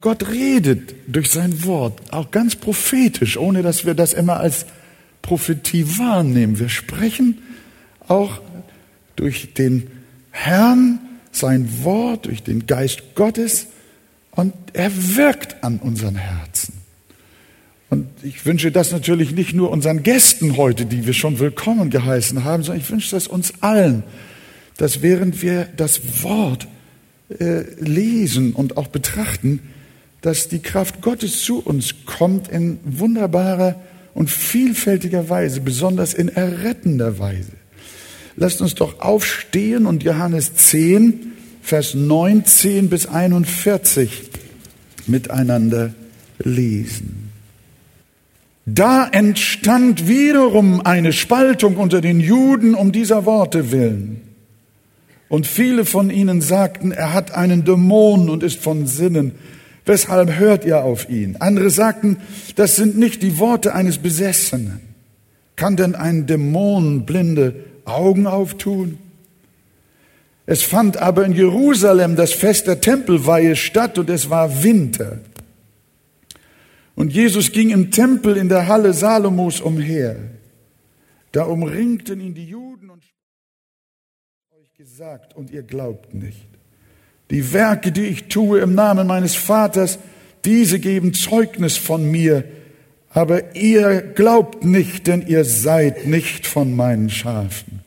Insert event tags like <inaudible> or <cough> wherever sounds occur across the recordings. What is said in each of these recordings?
Gott redet durch sein Wort, auch ganz prophetisch, ohne dass wir das immer als Prophetie wahrnehmen. Wir sprechen auch durch den Herrn, sein Wort, durch den Geist Gottes und er wirkt an unseren Herzen. Und ich wünsche das natürlich nicht nur unseren Gästen heute, die wir schon willkommen geheißen haben, sondern ich wünsche das uns allen, dass während wir das Wort äh, lesen und auch betrachten, dass die Kraft Gottes zu uns kommt in wunderbarer und vielfältiger Weise, besonders in errettender Weise. Lasst uns doch aufstehen und Johannes 10, Vers 19 bis 41 miteinander lesen. Da entstand wiederum eine Spaltung unter den Juden um dieser Worte willen. Und viele von ihnen sagten, er hat einen Dämon und ist von Sinnen. Weshalb hört ihr auf ihn? Andere sagten, das sind nicht die Worte eines Besessenen. Kann denn ein Dämon blinde Augen auftun? Es fand aber in Jerusalem das Fest der Tempelweihe statt und es war Winter. Und Jesus ging im Tempel in der Halle Salomos umher. Da umringten ihn die Juden und euch gesagt und ihr glaubt nicht. Die Werke, die ich tue im Namen meines Vaters, diese geben Zeugnis von mir, aber ihr glaubt nicht, denn ihr seid nicht von meinen Schafen.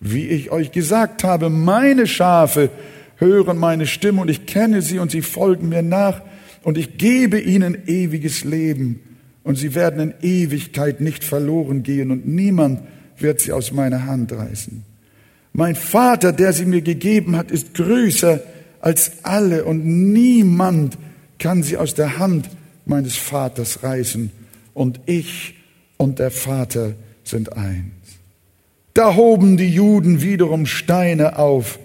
Wie ich euch gesagt habe, meine Schafe hören meine Stimme und ich kenne sie und sie folgen mir nach und ich gebe ihnen ewiges Leben und sie werden in Ewigkeit nicht verloren gehen und niemand wird sie aus meiner Hand reißen. Mein Vater, der sie mir gegeben hat, ist größer als alle und niemand kann sie aus der Hand meines Vaters reißen und ich und der Vater sind eins. Da hoben die Juden wiederum Steine auf,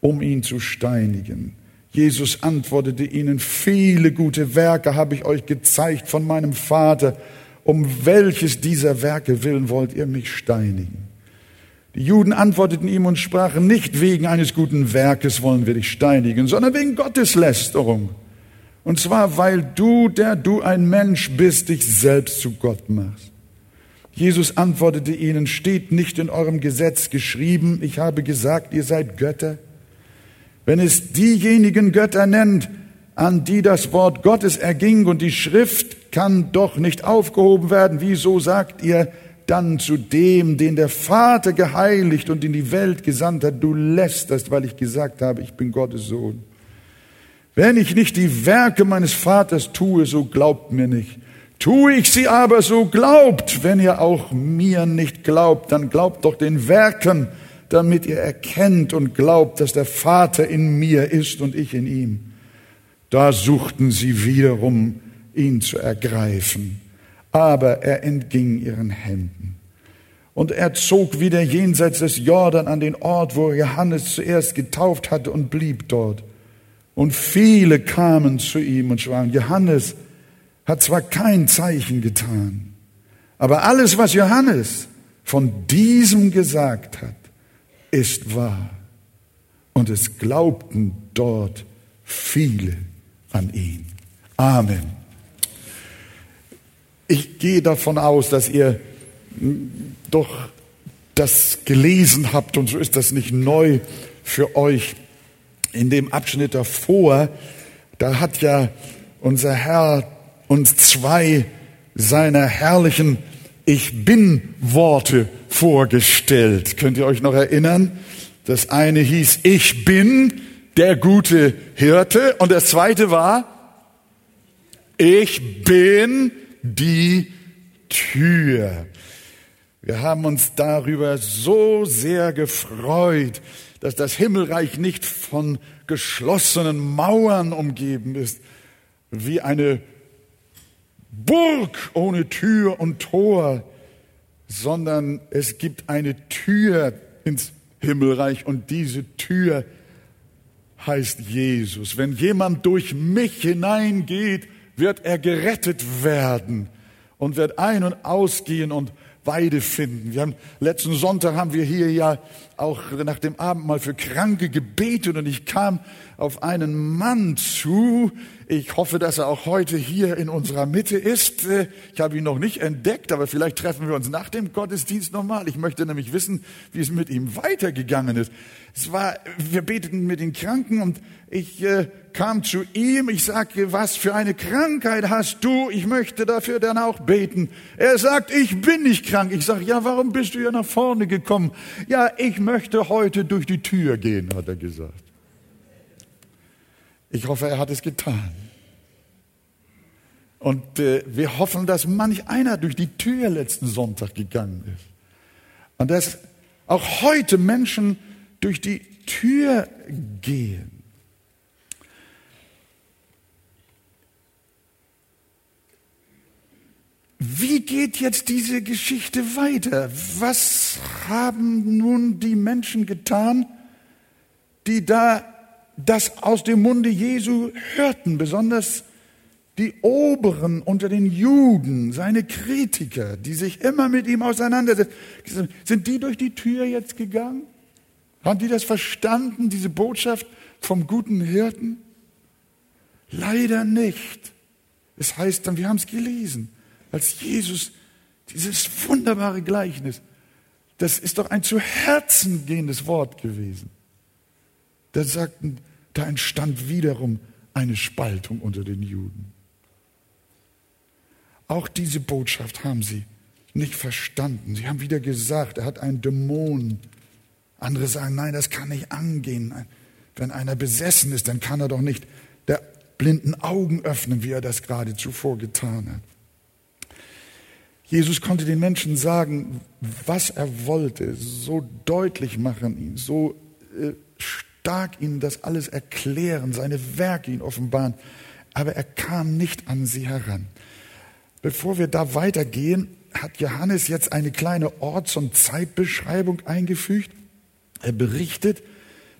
um ihn zu steinigen. Jesus antwortete ihnen, viele gute Werke habe ich euch gezeigt von meinem Vater. Um welches dieser Werke willen wollt ihr mich steinigen? Die Juden antworteten ihm und sprachen, nicht wegen eines guten Werkes wollen wir dich steinigen, sondern wegen Gotteslästerung. Und zwar, weil du, der du ein Mensch bist, dich selbst zu Gott machst. Jesus antwortete ihnen, steht nicht in eurem Gesetz geschrieben, ich habe gesagt, ihr seid Götter. Wenn es diejenigen Götter nennt, an die das Wort Gottes erging und die Schrift kann doch nicht aufgehoben werden, wieso sagt ihr, dann zu dem, den der Vater geheiligt und in die Welt gesandt hat, du lästerst, weil ich gesagt habe, ich bin Gottes Sohn. Wenn ich nicht die Werke meines Vaters tue, so glaubt mir nicht. Tue ich sie aber, so glaubt. Wenn ihr auch mir nicht glaubt, dann glaubt doch den Werken, damit ihr erkennt und glaubt, dass der Vater in mir ist und ich in ihm. Da suchten sie wiederum, ihn zu ergreifen aber er entging ihren Händen. Und er zog wieder jenseits des Jordan an den Ort, wo Johannes zuerst getauft hatte und blieb dort. Und viele kamen zu ihm und sprachen, Johannes hat zwar kein Zeichen getan, aber alles, was Johannes von diesem gesagt hat, ist wahr. Und es glaubten dort viele an ihn. Amen. Ich gehe davon aus, dass ihr doch das gelesen habt und so ist das nicht neu für euch. In dem Abschnitt davor, da hat ja unser Herr uns zwei seiner herrlichen Ich bin Worte vorgestellt. Könnt ihr euch noch erinnern? Das eine hieß Ich bin der gute Hirte und das zweite war Ich bin die Tür. Wir haben uns darüber so sehr gefreut, dass das Himmelreich nicht von geschlossenen Mauern umgeben ist, wie eine Burg ohne Tür und Tor, sondern es gibt eine Tür ins Himmelreich und diese Tür heißt Jesus. Wenn jemand durch mich hineingeht, wird er gerettet werden und wird ein- und ausgehen und Weide finden. Wir haben, letzten Sonntag haben wir hier ja auch nach dem Abend mal für Kranke gebetet und ich kam auf einen Mann zu Ich hoffe, dass er auch heute hier in unserer Mitte ist. Äh, ich habe ihn noch nicht entdeckt, aber vielleicht treffen wir uns nach dem Gottesdienst nochmal. Ich möchte nämlich wissen, wie es mit ihm weitergegangen ist. Es war, wir beteten mit den Kranken und ich äh, kam zu ihm. Ich sagte, was für eine Krankheit hast du? Ich möchte dafür dann auch beten. Er sagt, ich bin nicht krank. Ich sage, ja, warum bist du ja nach vorne gekommen? Ja, ich möchte heute durch die Tür gehen, hat er gesagt. Ich hoffe, er hat es getan. Und äh, wir hoffen, dass manch einer durch die Tür letzten Sonntag gegangen ist. Und dass auch heute Menschen durch die Tür gehen. Wie geht jetzt diese Geschichte weiter? Was haben nun die Menschen getan, die da das aus dem Munde Jesu hörten, besonders die Oberen unter den Juden, seine Kritiker, die sich immer mit ihm auseinandersetzen, sind die durch die Tür jetzt gegangen? Haben die das verstanden, diese Botschaft vom guten Hirten? Leider nicht. Es heißt dann, wir haben es gelesen, als Jesus dieses wunderbare Gleichnis, das ist doch ein zu Herzen gehendes Wort gewesen. Da sagten, da entstand wiederum eine Spaltung unter den Juden. Auch diese Botschaft haben sie nicht verstanden. Sie haben wieder gesagt, er hat einen Dämon. Andere sagen, nein, das kann nicht angehen. Wenn einer besessen ist, dann kann er doch nicht der blinden Augen öffnen, wie er das gerade zuvor getan hat. Jesus konnte den Menschen sagen, was er wollte, so deutlich machen, ihn so äh, stark ihnen das alles erklären, seine Werke ihnen offenbaren, aber er kam nicht an sie heran. Bevor wir da weitergehen, hat Johannes jetzt eine kleine Orts- und Zeitbeschreibung eingefügt. Er berichtet,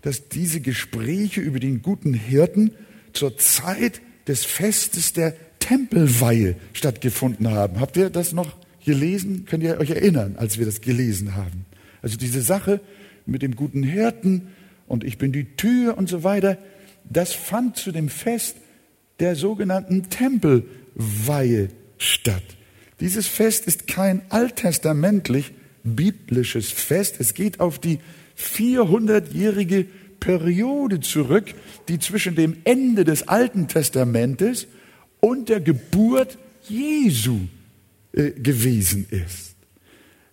dass diese Gespräche über den guten Hirten zur Zeit des Festes der Tempelweihe stattgefunden haben. Habt ihr das noch gelesen? Könnt ihr euch erinnern, als wir das gelesen haben? Also diese Sache mit dem guten Hirten und ich bin die Tür und so weiter. Das fand zu dem Fest der sogenannten Tempelweihe statt. Dieses Fest ist kein alttestamentlich biblisches Fest. Es geht auf die 400-jährige Periode zurück, die zwischen dem Ende des Alten Testamentes und der Geburt Jesu äh, gewesen ist.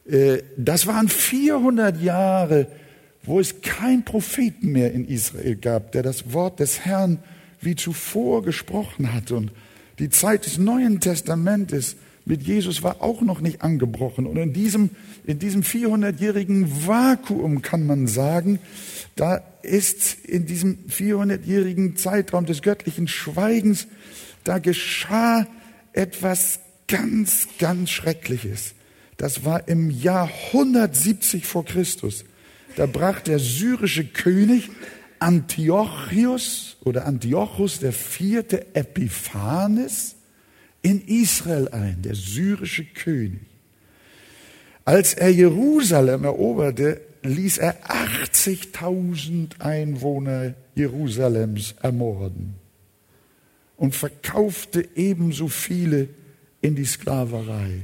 Äh, das waren 400 Jahre wo es kein Propheten mehr in Israel gab, der das Wort des Herrn wie zuvor gesprochen hat. Und die Zeit des Neuen Testamentes mit Jesus war auch noch nicht angebrochen. Und in diesem, in diesem 400-jährigen Vakuum kann man sagen, da ist in diesem 400-jährigen Zeitraum des göttlichen Schweigens, da geschah etwas ganz, ganz Schreckliches. Das war im Jahr 170 vor Christus. Da brach der syrische König Antiochus oder Antiochus der vierte Epiphanes in Israel ein, der syrische König. Als er Jerusalem eroberte, ließ er 80.000 Einwohner Jerusalems ermorden und verkaufte ebenso viele in die Sklaverei.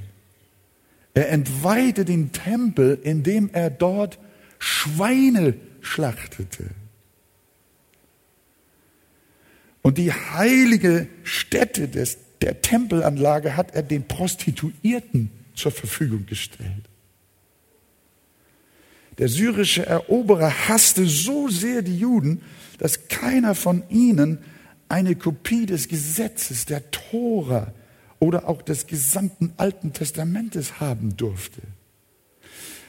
Er entweihte den Tempel, indem er dort Schweine schlachtete. Und die heilige Stätte des, der Tempelanlage hat er den Prostituierten zur Verfügung gestellt. Der syrische Eroberer hasste so sehr die Juden, dass keiner von ihnen eine Kopie des Gesetzes, der Tora oder auch des gesamten Alten Testamentes haben durfte.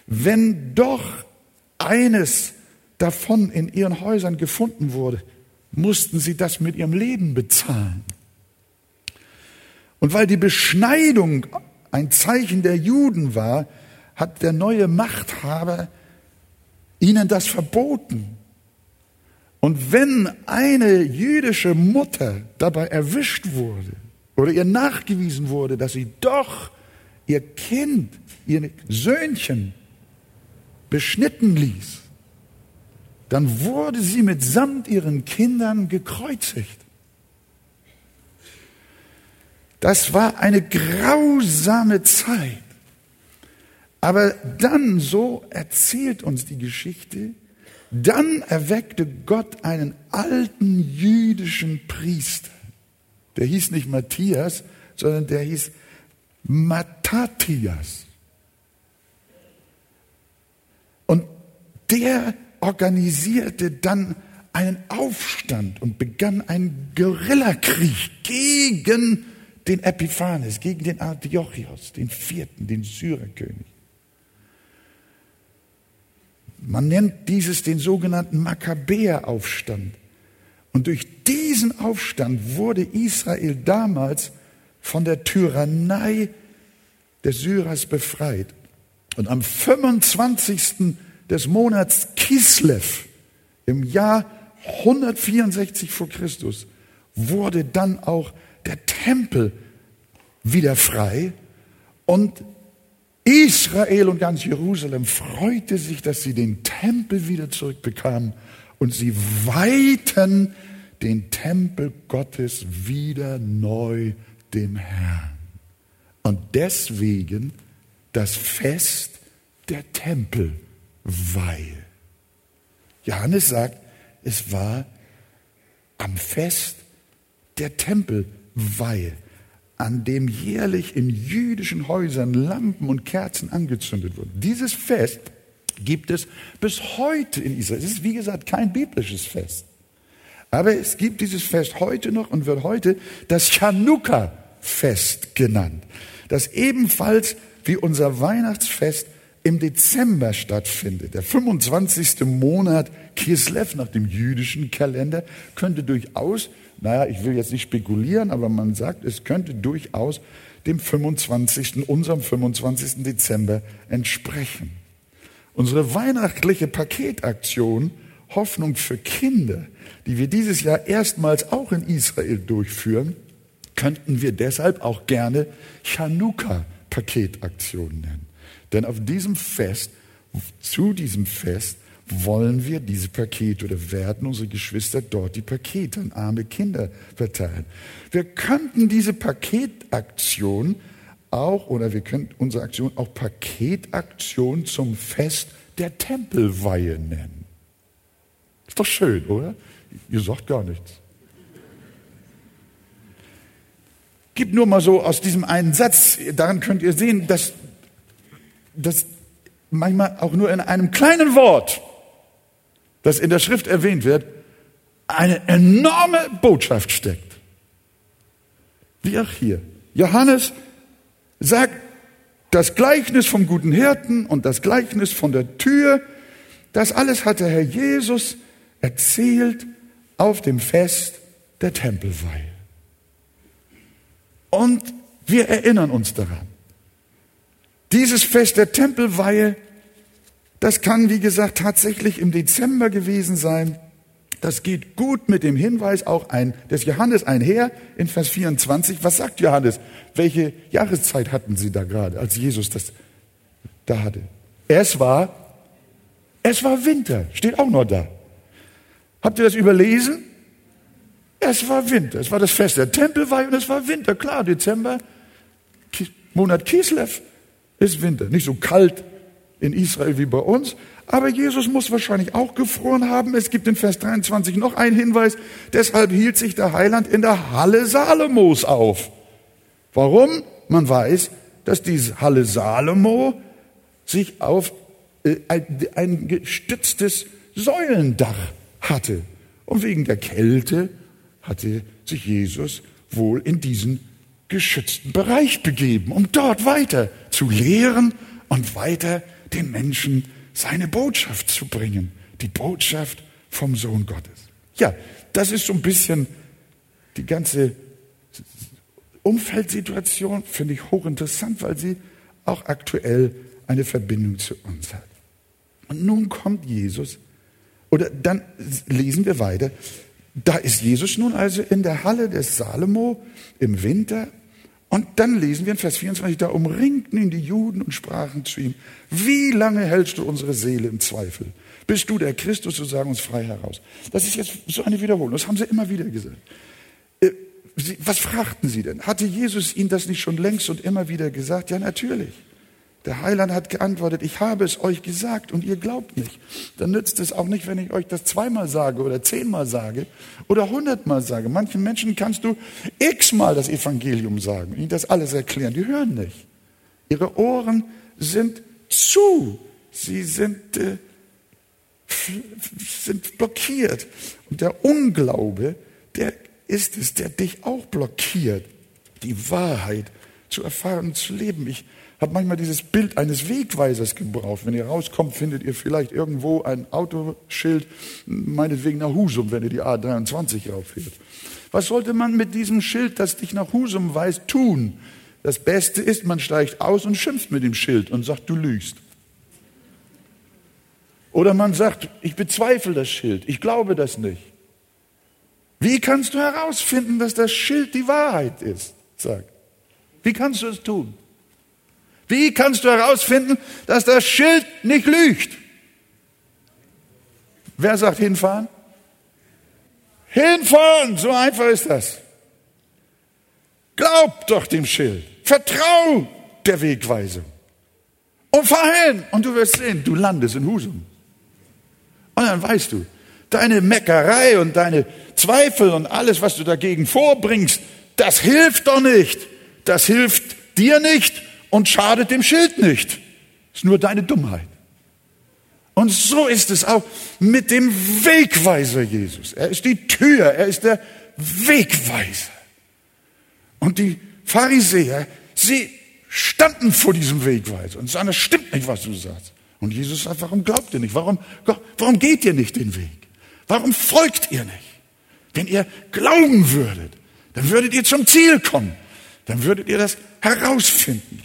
Wenn doch eines davon in ihren Häusern gefunden wurde, mussten sie das mit ihrem Leben bezahlen. Und weil die Beschneidung ein Zeichen der Juden war, hat der neue Machthaber ihnen das verboten. Und wenn eine jüdische Mutter dabei erwischt wurde oder ihr nachgewiesen wurde, dass sie doch ihr Kind, ihr Söhnchen beschnitten ließ, dann wurde sie mitsamt ihren Kindern gekreuzigt. Das war eine grausame Zeit. Aber dann, so erzählt uns die Geschichte, dann erweckte Gott einen alten jüdischen Priester. Der hieß nicht Matthias, sondern der hieß Matthias. Und der organisierte dann einen Aufstand und begann einen Guerillakrieg gegen den Epiphanes, gegen den Antiochos, den vierten, den Syrerkönig. Man nennt dieses den sogenannten Makkabäeraufstand. Und durch diesen Aufstand wurde Israel damals von der Tyrannei des Syrers befreit. Und am 25. des Monats Kislev im Jahr 164 vor Christus wurde dann auch der Tempel wieder frei und Israel und ganz Jerusalem freute sich, dass sie den Tempel wieder zurückbekamen und sie weihten den Tempel Gottes wieder neu dem Herrn. Und deswegen das Fest der Tempelweihe. Johannes sagt, es war am Fest der Tempelweihe an dem jährlich in jüdischen Häusern Lampen und Kerzen angezündet wurden. Dieses Fest gibt es bis heute in Israel. Es ist, wie gesagt, kein biblisches Fest. Aber es gibt dieses Fest heute noch und wird heute das Chanukka-Fest genannt, das ebenfalls wie unser Weihnachtsfest im Dezember stattfindet. Der 25. Monat Kislev nach dem jüdischen Kalender könnte durchaus naja, ich will jetzt nicht spekulieren, aber man sagt, es könnte durchaus dem 25., unserem 25. Dezember entsprechen. Unsere weihnachtliche Paketaktion Hoffnung für Kinder, die wir dieses Jahr erstmals auch in Israel durchführen, könnten wir deshalb auch gerne Chanukka-Paketaktion nennen. Denn auf diesem Fest, zu diesem Fest, wollen wir diese Pakete oder werden unsere Geschwister dort die Pakete an arme Kinder verteilen. Wir könnten diese Paketaktion auch, oder wir könnten unsere Aktion auch Paketaktion zum Fest der Tempelweihe nennen. Ist doch schön, oder? Ihr sagt gar nichts. Gibt nur mal so aus diesem einen Satz, daran könnt ihr sehen, dass, dass manchmal auch nur in einem kleinen Wort das in der Schrift erwähnt wird, eine enorme Botschaft steckt. Wie auch hier. Johannes sagt das Gleichnis vom guten Hirten und das Gleichnis von der Tür, das alles hat der Herr Jesus erzählt auf dem Fest der Tempelweihe. Und wir erinnern uns daran. Dieses Fest der Tempelweihe das kann, wie gesagt, tatsächlich im Dezember gewesen sein. Das geht gut mit dem Hinweis auch ein, des Johannes einher in Vers 24. Was sagt Johannes? Welche Jahreszeit hatten sie da gerade, als Jesus das da hatte? Es war, es war Winter, steht auch noch da. Habt ihr das überlesen? Es war Winter. Es war das Fest der Tempelweihe und es war Winter. Klar, Dezember, Monat Kislev ist Winter. Nicht so kalt in Israel wie bei uns. Aber Jesus muss wahrscheinlich auch gefroren haben. Es gibt in Vers 23 noch einen Hinweis. Deshalb hielt sich der Heiland in der Halle Salomos auf. Warum? Man weiß, dass diese Halle Salomo sich auf äh, ein gestütztes Säulendach hatte. Und wegen der Kälte hatte sich Jesus wohl in diesen geschützten Bereich begeben, um dort weiter zu lehren und weiter den Menschen seine Botschaft zu bringen. Die Botschaft vom Sohn Gottes. Ja, das ist so ein bisschen die ganze Umfeldsituation, finde ich hochinteressant, weil sie auch aktuell eine Verbindung zu uns hat. Und nun kommt Jesus, oder dann lesen wir weiter, da ist Jesus nun also in der Halle des Salomo im Winter und dann lesen wir in Vers 24, da umringten ihn die Juden und sprachen zu ihm, wie lange hältst du unsere Seele im Zweifel? Bist du der Christus, so sagen uns frei heraus. Das ist jetzt so eine Wiederholung, das haben sie immer wieder gesagt. Äh, was fragten sie denn? Hatte Jesus ihnen das nicht schon längst und immer wieder gesagt? Ja, natürlich. Der Heiland hat geantwortet, ich habe es euch gesagt und ihr glaubt nicht. Dann nützt es auch nicht, wenn ich euch das zweimal sage oder zehnmal sage oder hundertmal sage. Manchen Menschen kannst du x-mal das Evangelium sagen, ihnen das alles erklären. Die hören nicht. Ihre Ohren sind zu. Sie sind, äh, sind blockiert. Und der Unglaube, der ist es, der dich auch blockiert, die Wahrheit zu erfahren und zu leben. Ich habe manchmal dieses Bild eines Wegweisers gebraucht. Wenn ihr rauskommt, findet ihr vielleicht irgendwo ein Autoschild, meinetwegen nach Husum, wenn ihr die A23 rauffährt. Was sollte man mit diesem Schild, das dich nach Husum weist, tun? Das Beste ist, man steigt aus und schimpft mit dem Schild und sagt, du lügst. Oder man sagt, ich bezweifle das Schild, ich glaube das nicht. Wie kannst du herausfinden, dass das Schild die Wahrheit ist? Sag. Wie kannst du es tun? Wie kannst du herausfinden, dass das Schild nicht lügt? Wer sagt hinfahren? Hinfahren, so einfach ist das. Glaub doch dem Schild. Vertrau der Wegweisung. Und fahr hin. Und du wirst sehen, du landest in Husum. Und dann weißt du, deine Meckerei und deine Zweifel und alles, was du dagegen vorbringst, das hilft doch nicht. Das hilft dir nicht und schadet dem Schild nicht. Ist nur deine Dummheit. Und so ist es auch mit dem Wegweiser Jesus. Er ist die Tür, er ist der Wegweiser. Und die Pharisäer, sie standen vor diesem Wegweiser und sagen, es stimmt nicht, was du sagst. Und Jesus sagt, warum glaubt ihr nicht? Warum, warum geht ihr nicht den Weg? Warum folgt ihr nicht? Wenn ihr glauben würdet, dann würdet ihr zum Ziel kommen. Dann würdet ihr das herausfinden.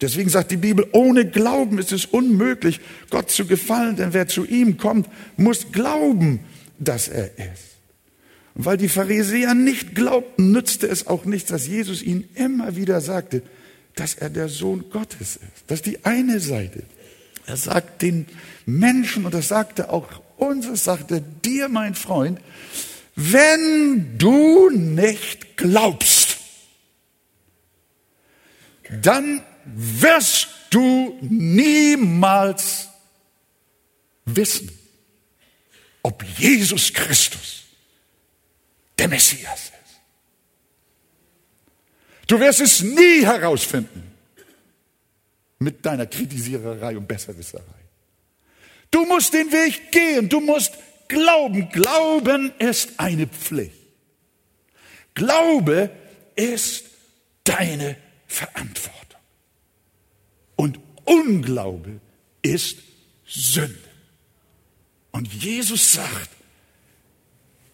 Deswegen sagt die Bibel, ohne Glauben ist es unmöglich, Gott zu gefallen, denn wer zu ihm kommt, muss glauben, dass er ist. Und weil die Pharisäer nicht glaubten, nützte es auch nichts, dass Jesus ihnen immer wieder sagte, dass er der Sohn Gottes ist. Das ist die eine Seite. Er sagt den Menschen, und das sagte auch uns, es sagte dir, mein Freund, wenn du nicht glaubst, dann wirst du niemals wissen, ob Jesus Christus der Messias ist. Du wirst es nie herausfinden mit deiner Kritisiererei und Besserwisserei. Du musst den Weg gehen, du musst glauben. Glauben ist eine Pflicht. Glaube ist deine Verantwortung. Und Unglaube ist Sünde. Und Jesus sagt,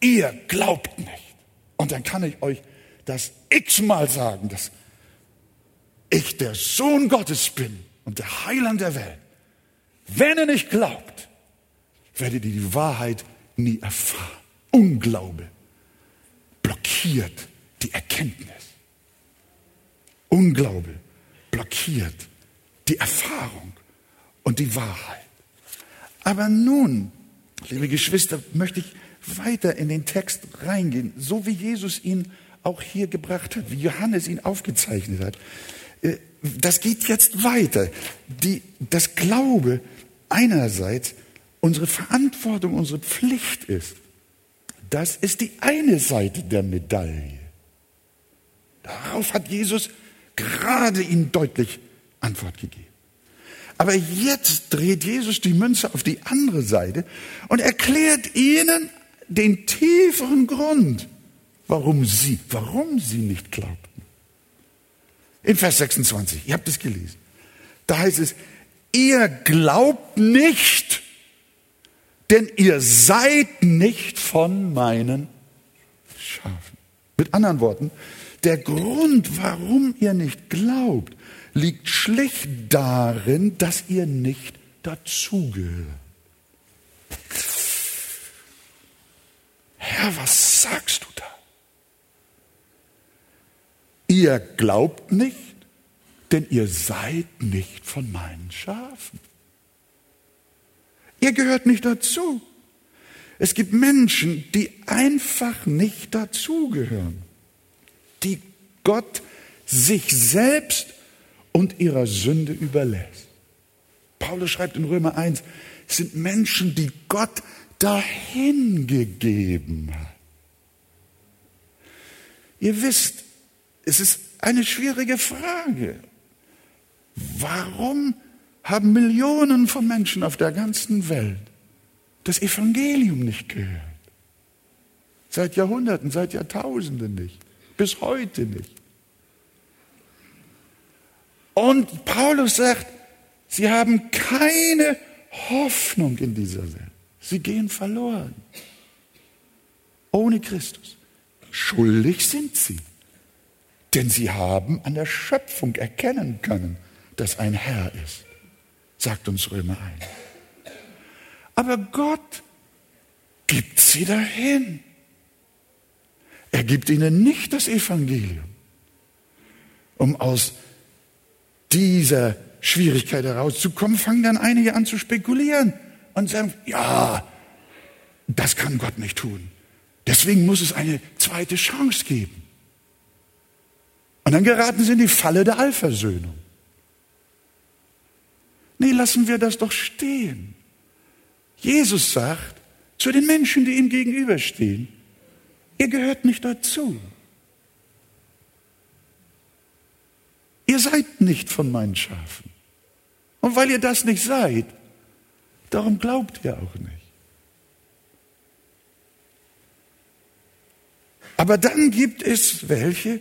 ihr glaubt nicht. Und dann kann ich euch das x-mal sagen, dass ich der Sohn Gottes bin und der Heiland der Welt. Wenn ihr nicht glaubt, werdet ihr die Wahrheit nie erfahren. Unglaube blockiert die Erkenntnis. Unglaube blockiert die Erfahrung und die Wahrheit. Aber nun, liebe Geschwister, möchte ich weiter in den Text reingehen, so wie Jesus ihn auch hier gebracht hat, wie Johannes ihn aufgezeichnet hat. Äh, das geht jetzt weiter. Die, das Glaube einerseits unsere Verantwortung, unsere Pflicht ist. Das ist die eine Seite der Medaille. Darauf hat Jesus gerade ihnen deutlich Antwort gegeben. Aber jetzt dreht Jesus die Münze auf die andere Seite und erklärt ihnen den tieferen Grund, warum sie, warum sie nicht glaubten. In Vers 26, ihr habt es gelesen. Da heißt es, ihr glaubt nicht, denn ihr seid nicht von meinen Schafen. Mit anderen Worten, der Grund, warum ihr nicht glaubt, liegt schlicht darin, dass ihr nicht dazugehört. Herr, was sagst du da? Ihr glaubt nicht, denn ihr seid nicht von meinen Schafen. Ihr gehört nicht dazu. Es gibt Menschen, die einfach nicht dazugehören. die Gott sich selbst und ihrer Sünde überlässt. Paulus schreibt in Römer 1, es sind Menschen, die Gott dahingegeben hat. Ihr wisst, es ist eine schwierige Frage. Warum haben Millionen von Menschen auf der ganzen Welt das Evangelium nicht gehört? Seit Jahrhunderten, seit Jahrtausenden nicht, bis heute nicht. Und Paulus sagt, sie haben keine Hoffnung in dieser Welt. Sie gehen verloren. Ohne Christus. Schuldig sind sie. Denn sie haben an der Schöpfung erkennen können, dass ein Herr ist, sagt uns Römer 1. Aber Gott gibt sie dahin. Er gibt ihnen nicht das Evangelium, um aus dieser Schwierigkeit herauszukommen, fangen dann einige an zu spekulieren und sagen, ja, das kann Gott nicht tun. Deswegen muss es eine zweite Chance geben. Und dann geraten sie in die Falle der Allversöhnung. Nee, lassen wir das doch stehen. Jesus sagt zu den Menschen, die ihm gegenüberstehen, ihr gehört nicht dazu. Ihr seid nicht von meinen Schafen. Und weil ihr das nicht seid, darum glaubt ihr auch nicht. Aber dann gibt es welche,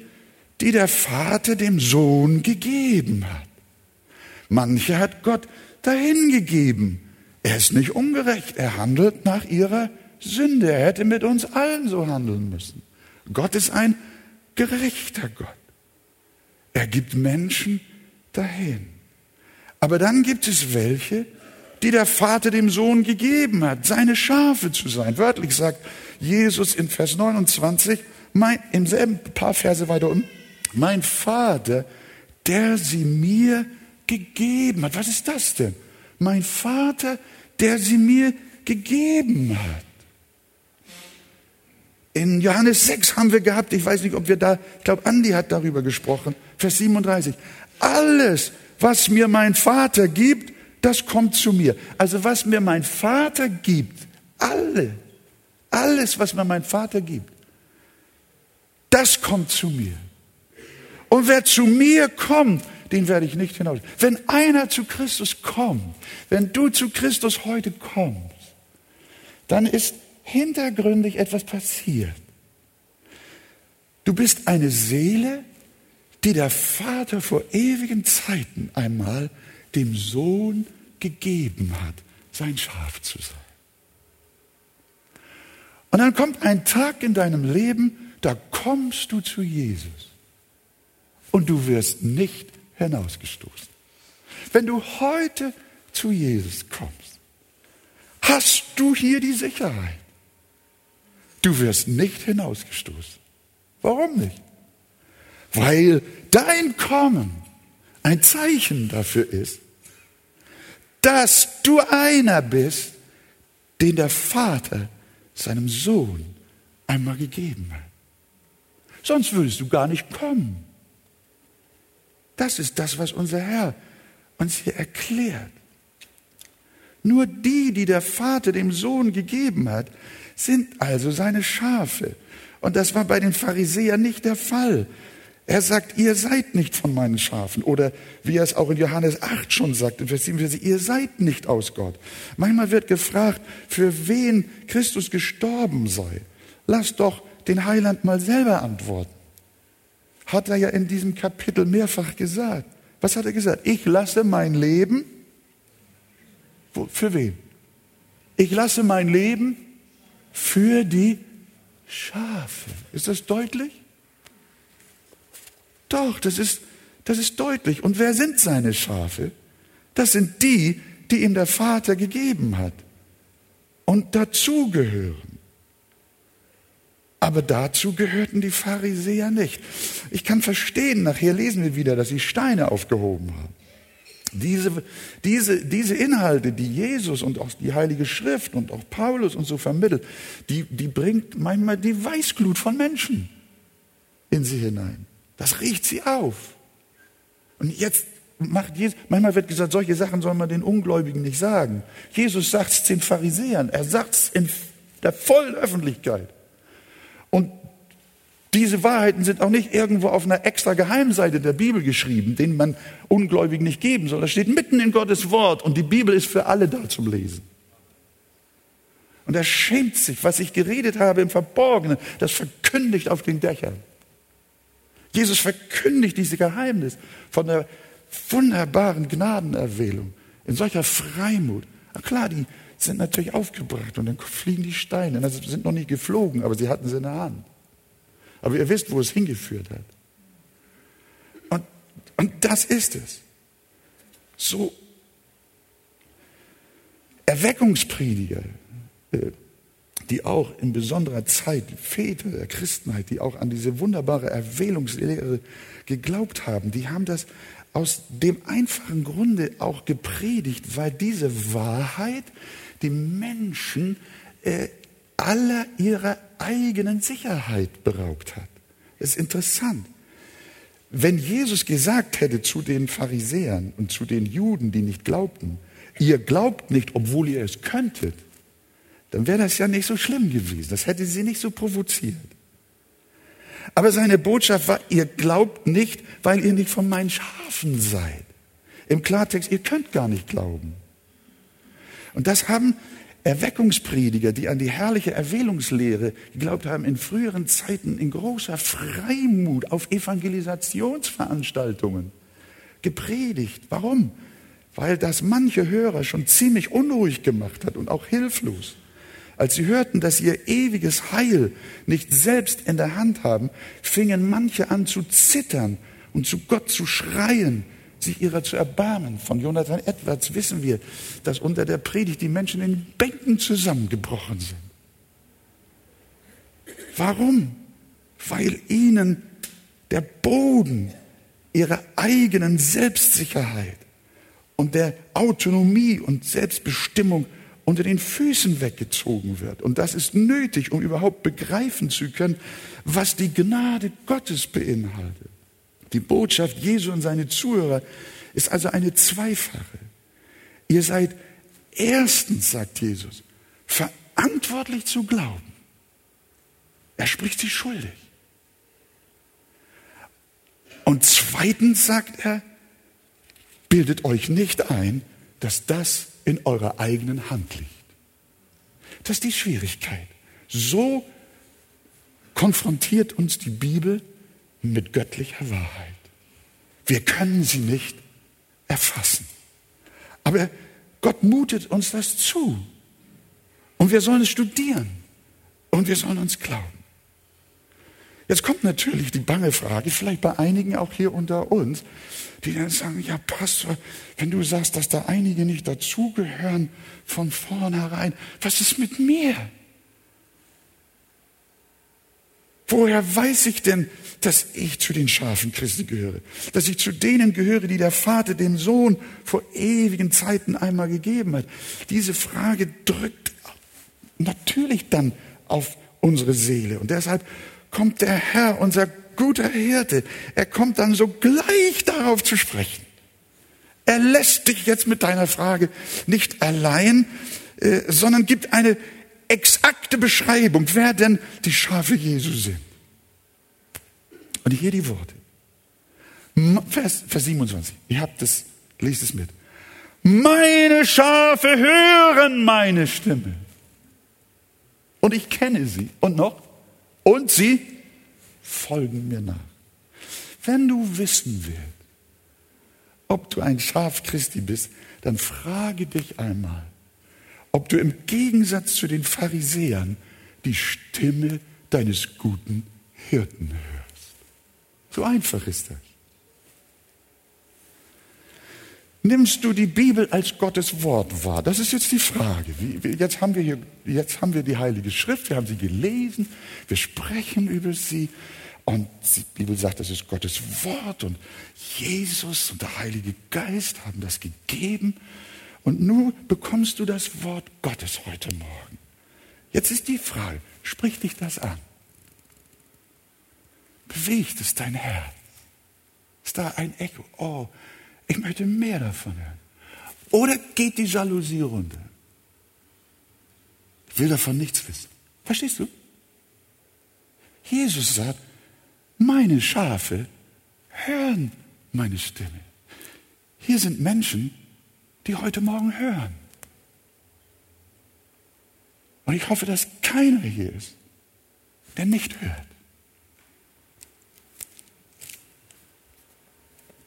die der Vater dem Sohn gegeben hat. Manche hat Gott dahin gegeben. Er ist nicht ungerecht. Er handelt nach ihrer Sünde. Er hätte mit uns allen so handeln müssen. Gott ist ein gerechter Gott. Er gibt Menschen dahin. Aber dann gibt es welche, die der Vater dem Sohn gegeben hat, seine Schafe zu sein. Wörtlich sagt Jesus in Vers 29, mein, im selben paar Verse weiter unten, mein Vater, der sie mir gegeben hat. Was ist das denn? Mein Vater, der sie mir gegeben hat. In Johannes 6 haben wir gehabt, ich weiß nicht, ob wir da, ich glaube, Andi hat darüber gesprochen, Vers 37. Alles, was mir mein Vater gibt, das kommt zu mir. Also was mir mein Vater gibt, alle, alles, was mir mein Vater gibt, das kommt zu mir. Und wer zu mir kommt, den werde ich nicht hinaus. Wenn einer zu Christus kommt, wenn du zu Christus heute kommst, dann ist hintergründig etwas passiert. Du bist eine Seele, die der Vater vor ewigen Zeiten einmal dem Sohn gegeben hat, sein Schaf zu sein. Und dann kommt ein Tag in deinem Leben, da kommst du zu Jesus und du wirst nicht hinausgestoßen. Wenn du heute zu Jesus kommst, hast du hier die Sicherheit. Du wirst nicht hinausgestoßen. Warum nicht? Weil dein Kommen ein Zeichen dafür ist, dass du einer bist, den der Vater seinem Sohn einmal gegeben hat. Sonst würdest du gar nicht kommen. Das ist das, was unser Herr uns hier erklärt. Nur die, die der Vater dem Sohn gegeben hat, sind also seine Schafe. Und das war bei den Pharisäern nicht der Fall. Er sagt, ihr seid nicht von meinen Schafen. Oder wie er es auch in Johannes 8 schon sagt, in Vers 47, ihr seid nicht aus Gott. Manchmal wird gefragt, für wen Christus gestorben sei. Lass doch den Heiland mal selber antworten. Hat er ja in diesem Kapitel mehrfach gesagt. Was hat er gesagt? Ich lasse mein Leben. Für wen? Ich lasse mein Leben für die Schafe. Ist das deutlich? Doch, das ist, das ist deutlich. Und wer sind seine Schafe? Das sind die, die ihm der Vater gegeben hat und dazugehören. Aber dazu gehörten die Pharisäer nicht. Ich kann verstehen, nachher lesen wir wieder, dass sie Steine aufgehoben haben. Diese, diese, diese Inhalte, die Jesus und auch die Heilige Schrift und auch Paulus und so vermittelt, die, die bringt manchmal die Weißglut von Menschen. in sie hinein. Das riecht sie auf. Und jetzt macht Jesus, manchmal wird gesagt, solche Sachen soll man den Ungläubigen nicht sagen. Jesus sagt es den Pharisäern, er sagt es in der vollen Öffentlichkeit. Und diese Wahrheiten sind auch nicht irgendwo auf einer extra Geheimseite der Bibel geschrieben, denen man Ungläubigen nicht geben soll. Das steht mitten in Gottes Wort und die Bibel ist für alle da zum Lesen. Und er schämt sich, was ich geredet habe im Verborgenen, das verkündigt auf den Dächern. Jesus verkündigt diese Geheimnis von der wunderbaren Gnadenerwählung in solcher Freimut. Na klar, die sind natürlich aufgebracht und dann fliegen die Steine. Also sind noch nicht geflogen, aber sie hatten sie in der Hand. Aber ihr wisst, wo es hingeführt hat. Und, und das ist es. So Erweckungsprediger, äh, die auch in besonderer Zeit, Väter der Christenheit, die auch an diese wunderbare Erwählungslehre geglaubt haben, die haben das aus dem einfachen Grunde auch gepredigt, weil diese Wahrheit die Menschen äh, aller ihrer eigenen Sicherheit beraubt hat. Das ist interessant. Wenn Jesus gesagt hätte zu den Pharisäern und zu den Juden, die nicht glaubten, ihr glaubt nicht, obwohl ihr es könntet, dann wäre das ja nicht so schlimm gewesen. Das hätte sie nicht so provoziert. Aber seine Botschaft war, ihr glaubt nicht, weil ihr nicht von meinen Schafen seid. Im Klartext, ihr könnt gar nicht glauben. Und das haben Erweckungsprediger, die an die herrliche Erwählungslehre geglaubt haben, in früheren Zeiten in großer Freimut auf Evangelisationsveranstaltungen gepredigt. Warum? Weil das manche Hörer schon ziemlich unruhig gemacht hat und auch hilflos. Als sie hörten, dass sie ihr ewiges Heil nicht selbst in der Hand haben, fingen manche an zu zittern und zu Gott zu schreien, sich ihrer zu erbarmen. Von Jonathan Edwards wissen wir, dass unter der Predigt die Menschen in Bänken zusammengebrochen sind. Warum? Weil ihnen der Boden ihrer eigenen Selbstsicherheit und der Autonomie und Selbstbestimmung unter den Füßen weggezogen wird. Und das ist nötig, um überhaupt begreifen zu können, was die Gnade Gottes beinhaltet. Die Botschaft Jesu und seine Zuhörer ist also eine zweifache. Ihr seid erstens, sagt Jesus, verantwortlich zu glauben. Er spricht sie schuldig. Und zweitens sagt er, bildet euch nicht ein, dass das in eurer eigenen Hand liegt. Das ist die Schwierigkeit. So konfrontiert uns die Bibel mit göttlicher Wahrheit. Wir können sie nicht erfassen. Aber Gott mutet uns das zu. Und wir sollen es studieren. Und wir sollen uns glauben. Jetzt kommt natürlich die bange Frage, vielleicht bei einigen auch hier unter uns, die dann sagen, ja Pastor, wenn du sagst, dass da einige nicht dazugehören von vornherein, was ist mit mir? Woher weiß ich denn, dass ich zu den Schafen Christi gehöre? Dass ich zu denen gehöre, die der Vater dem Sohn vor ewigen Zeiten einmal gegeben hat? Diese Frage drückt natürlich dann auf unsere Seele. Und deshalb kommt der Herr, unser guter Hirte, er kommt dann sogleich darauf zu sprechen. Er lässt dich jetzt mit deiner Frage nicht allein, äh, sondern gibt eine exakte Beschreibung, wer denn die Schafe Jesu sind. Und hier die Worte. Vers, Vers 27. Ihr habt es, lest es mit. Meine Schafe hören meine Stimme. Und ich kenne sie. Und noch? Und sie folgen mir nach. Wenn du wissen willst, ob du ein Schaf Christi bist, dann frage dich einmal, ob du im Gegensatz zu den Pharisäern die Stimme deines guten Hirten hörst. So einfach ist das. Nimmst du die Bibel als Gottes Wort wahr? Das ist jetzt die Frage. Jetzt haben wir hier, jetzt haben wir die Heilige Schrift, wir haben sie gelesen, wir sprechen über sie und die Bibel sagt, das ist Gottes Wort und Jesus und der Heilige Geist haben das gegeben und nun bekommst du das Wort Gottes heute Morgen. Jetzt ist die Frage, spricht dich das an? Bewegt es dein Herz? Ist da ein Echo? Oh, ich möchte mehr davon hören. Oder geht die Jalousie runter? Ich will davon nichts wissen. Verstehst du? Jesus sagt, meine Schafe hören meine Stimme. Hier sind Menschen, die heute Morgen hören. Und ich hoffe, dass keiner hier ist, der nicht hört.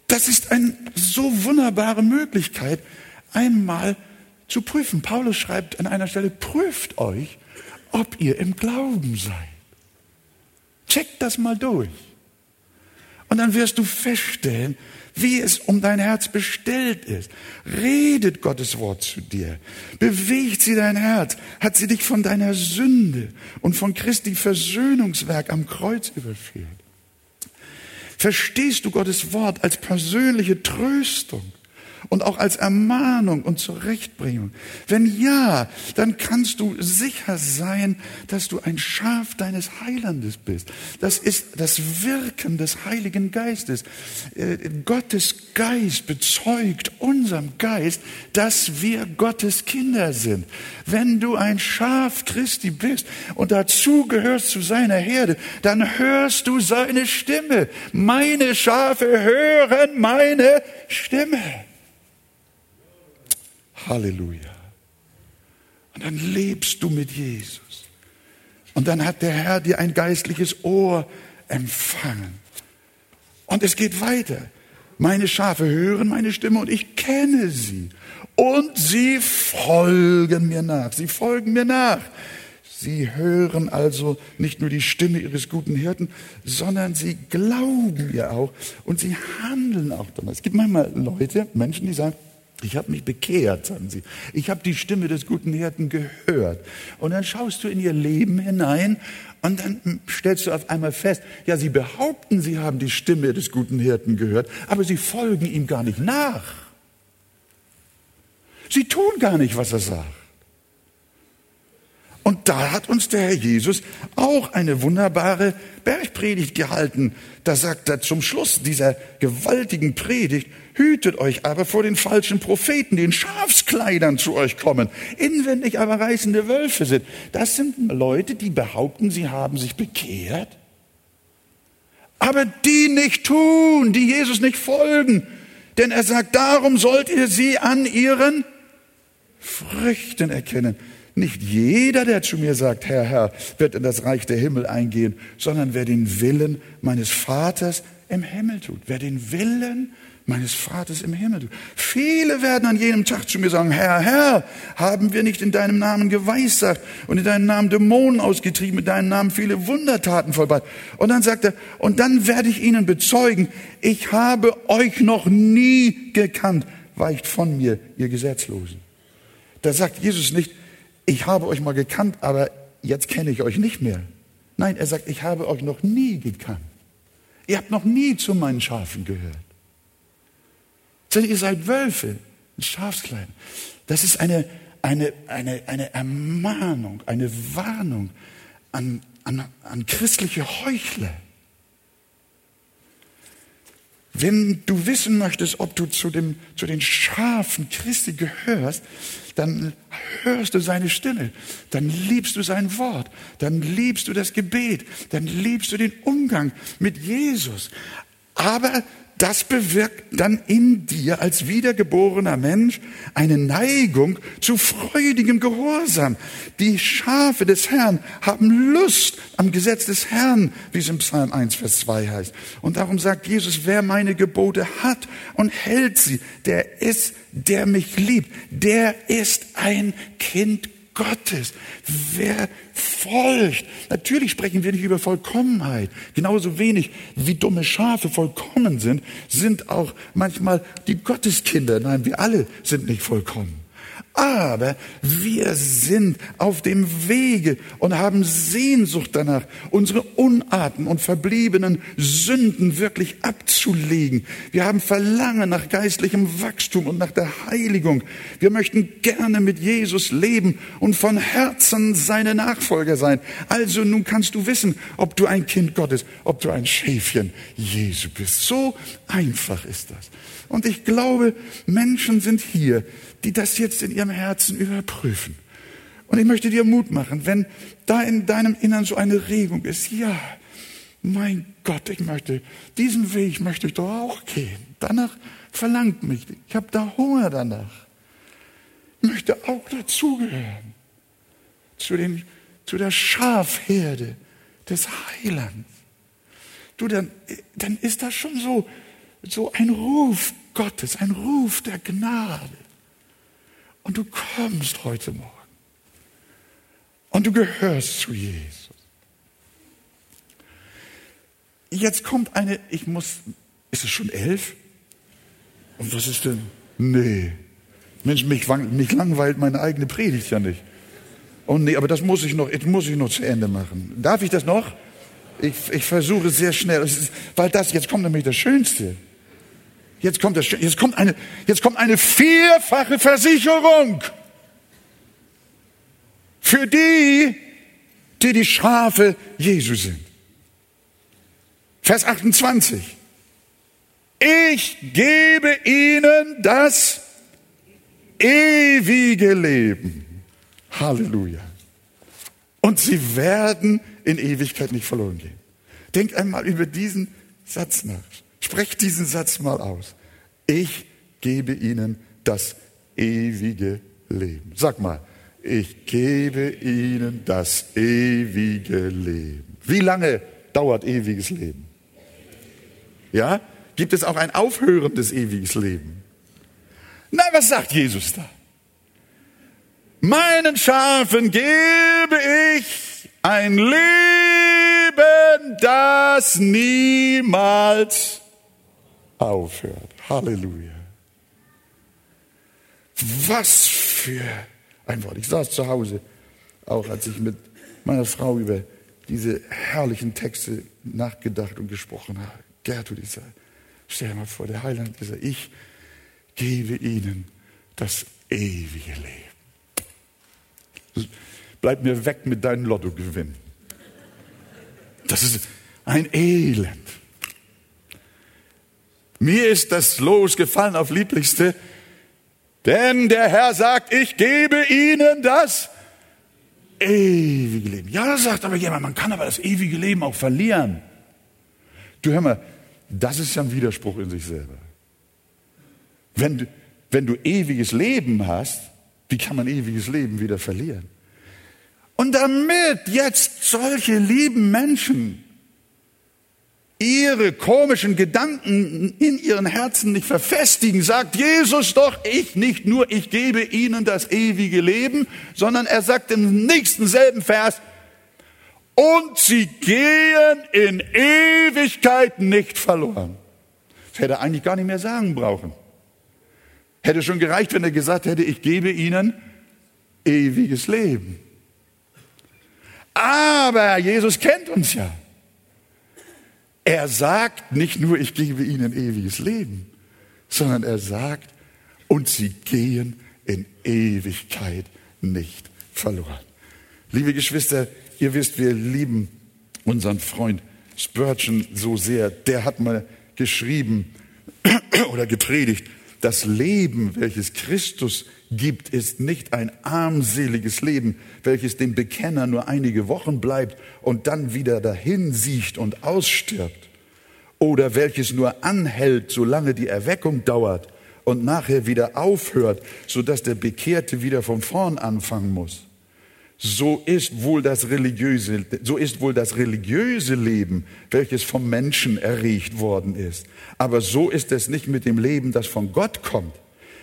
Das ist eine so wunderbare Möglichkeit, einmal zu prüfen. Paulus schreibt an einer Stelle, prüft euch, ob ihr im Glauben seid. Checkt das mal durch. Und dann wirst du feststellen, wie es um dein Herz bestellt ist. Redet Gottes Wort zu dir. Bewegt sie dein Herz. Hat sie dich von deiner Sünde und von Christi Versöhnungswerk am Kreuz überführt. Verstehst du Gottes Wort als persönliche Tröstung? Und auch als Ermahnung und Zurechtbringung? Wenn ja, dann kannst du sicher sein, dass du ein Schaf deines Heilandes bist. Das ist das Wirken des Heiligen Geistes. Äh, Gottes Geist bezeugt unserem Geist, dass wir Gottes Kinder sind. Wenn du ein Schaf Christi bist und dazu gehörst zu seiner Herde, dann hörst du seine Stimme. Meine Schafe hören meine Stimme. Halleluja. Und dann lebst du mit Jesus. Und dann hat der Herr dir ein geistliches Ohr empfangen. Und es geht weiter. Meine Schafe hören meine Stimme und ich kenne sie. Und sie folgen mir nach. Sie folgen mir nach. Sie hören also nicht nur die Stimme ihres guten Hirten, sondern sie glauben ihr auch und sie handeln auch danach. Es gibt manchmal Leute, Menschen, die sagen, ich habe mich bekehrt, sagen sie. Ich habe die Stimme des guten Hirten gehört. Und dann schaust du in ihr Leben hinein und dann stellst du auf einmal fest, ja, sie behaupten, sie haben die Stimme des guten Hirten gehört, aber sie folgen ihm gar nicht nach. Sie tun gar nicht, was er sagt. Und da hat uns der Herr Jesus auch eine wunderbare Bergpredigt gehalten. Da sagt er zum Schluss dieser gewaltigen Predigt, hütet euch aber vor den falschen Propheten, die in Schafskleidern zu euch kommen, inwendig aber reißende Wölfe sind. Das sind Leute, die behaupten, sie haben sich bekehrt, aber die nicht tun, die Jesus nicht folgen. Denn er sagt, darum sollt ihr sie an ihren Früchten erkennen. Nicht jeder, der zu mir sagt, Herr, Herr, wird in das Reich der Himmel eingehen, sondern wer den Willen meines Vaters im Himmel tut. Wer den Willen meines Vaters im Himmel tut. Viele werden an jenem Tag zu mir sagen, Herr, Herr, haben wir nicht in deinem Namen geweissagt und in deinem Namen Dämonen ausgetrieben, in deinem Namen viele Wundertaten vollbracht. Und dann sagt er, und dann werde ich ihnen bezeugen, ich habe euch noch nie gekannt, weicht von mir, ihr Gesetzlosen. Da sagt Jesus nicht, ich habe euch mal gekannt, aber jetzt kenne ich euch nicht mehr. Nein, er sagt, ich habe euch noch nie gekannt. Ihr habt noch nie zu meinen Schafen gehört. Denn ihr seid Wölfe in Schafskleidern. Das ist eine, eine, eine, eine Ermahnung, eine Warnung an, an, an christliche Heuchler. Wenn du wissen möchtest, ob du zu, dem, zu den Schafen Christi gehörst, dann hörst du seine Stimme, dann liebst du sein Wort, dann liebst du das Gebet, dann liebst du den Umgang mit Jesus. Aber das bewirkt dann in dir als wiedergeborener Mensch eine Neigung zu freudigem Gehorsam. Die Schafe des Herrn haben Lust am Gesetz des Herrn, wie es im Psalm 1, Vers 2 heißt. Und darum sagt Jesus, wer meine Gebote hat und hält sie, der ist, der mich liebt, der ist ein Kind Gottes. Wer folgt? Natürlich sprechen wir nicht über Vollkommenheit. Genauso wenig wie dumme Schafe vollkommen sind, sind auch manchmal die Gotteskinder. Nein, wir alle sind nicht vollkommen. Aber wir sind auf dem Wege und haben Sehnsucht danach, unsere Unarten und verbliebenen Sünden wirklich abzulegen. Wir haben Verlangen nach geistlichem Wachstum und nach der Heiligung. Wir möchten gerne mit Jesus leben und von Herzen seine Nachfolger sein. Also nun kannst du wissen, ob du ein Kind Gottes, ob du ein Schäfchen Jesu bist. So einfach ist das. Und ich glaube, Menschen sind hier, die das jetzt in ihrem Herzen überprüfen. Und ich möchte dir Mut machen, wenn da in deinem Innern so eine Regung ist, ja, mein Gott, ich möchte, diesen Weg möchte ich doch auch gehen. Danach verlangt mich, ich habe da Hunger danach. Ich möchte auch dazugehören. Zu, den, zu der Schafherde des Heilands. Du, dann, dann ist das schon so, so ein Ruf Gottes, ein Ruf der Gnade. Und du kommst heute Morgen. Und du gehörst zu Jesus. Jetzt kommt eine, ich muss, ist es schon elf? Und was ist denn? Nee. Mensch, mich, mich langweilt meine eigene Predigt ja nicht. Oh nee, aber das muss ich noch, muss ich noch zu Ende machen. Darf ich das noch? Ich, ich versuche sehr schnell, weil das, jetzt kommt nämlich das Schönste. Jetzt kommt, das, jetzt, kommt eine, jetzt kommt eine vierfache Versicherung für die, die die Schafe Jesu sind. Vers 28. Ich gebe ihnen das ewige Leben. Halleluja. Und sie werden in Ewigkeit nicht verloren gehen. Denk einmal über diesen Satz nach. Sprecht diesen Satz mal aus. Ich gebe ihnen das ewige Leben. Sag mal, ich gebe ihnen das ewige Leben. Wie lange dauert ewiges Leben? Ja? Gibt es auch ein aufhörendes ewiges Leben? Na, was sagt Jesus da? Meinen Schafen gebe ich ein Leben, das niemals aufhört. Halleluja. Was für ein Wort. Ich saß zu Hause, auch als ich mit meiner Frau über diese herrlichen Texte nachgedacht und gesprochen habe. Gertrud, ich sage, stell dir mal vor, der Heiland gesagt, ich gebe ihnen das ewige Leben. Bleib mir weg mit deinem Lottogewinn. Das ist ein Elend. Mir ist das Los gefallen auf Lieblichste, denn der Herr sagt, ich gebe ihnen das ewige Leben. Ja, das sagt aber jemand, man kann aber das ewige Leben auch verlieren. Du hör mal, das ist ja ein Widerspruch in sich selber. Wenn du, wenn du ewiges Leben hast, wie kann man ewiges Leben wieder verlieren? Und damit jetzt solche lieben Menschen ihre komischen Gedanken in ihren Herzen nicht verfestigen, sagt Jesus doch, ich nicht nur, ich gebe ihnen das ewige Leben, sondern er sagt im nächsten selben Vers, und sie gehen in Ewigkeit nicht verloren. Das hätte er eigentlich gar nicht mehr sagen brauchen. Hätte schon gereicht, wenn er gesagt hätte, ich gebe ihnen ewiges Leben. Aber Jesus kennt uns ja. Er sagt nicht nur, ich gebe ihnen ewiges Leben, sondern er sagt, und sie gehen in Ewigkeit nicht verloren. Liebe Geschwister, ihr wisst, wir lieben unseren Freund Spurgeon so sehr. Der hat mal geschrieben <clears throat> oder gepredigt, das Leben, welches Christus gibt, ist nicht ein armseliges Leben, welches dem Bekenner nur einige Wochen bleibt und dann wieder dahin siecht und ausstirbt, oder welches nur anhält, solange die Erweckung dauert und nachher wieder aufhört, sodass der Bekehrte wieder von vorn anfangen muss. So ist wohl das religiöse, so ist wohl das religiöse Leben, welches vom Menschen erregt worden ist. Aber so ist es nicht mit dem Leben, das von Gott kommt.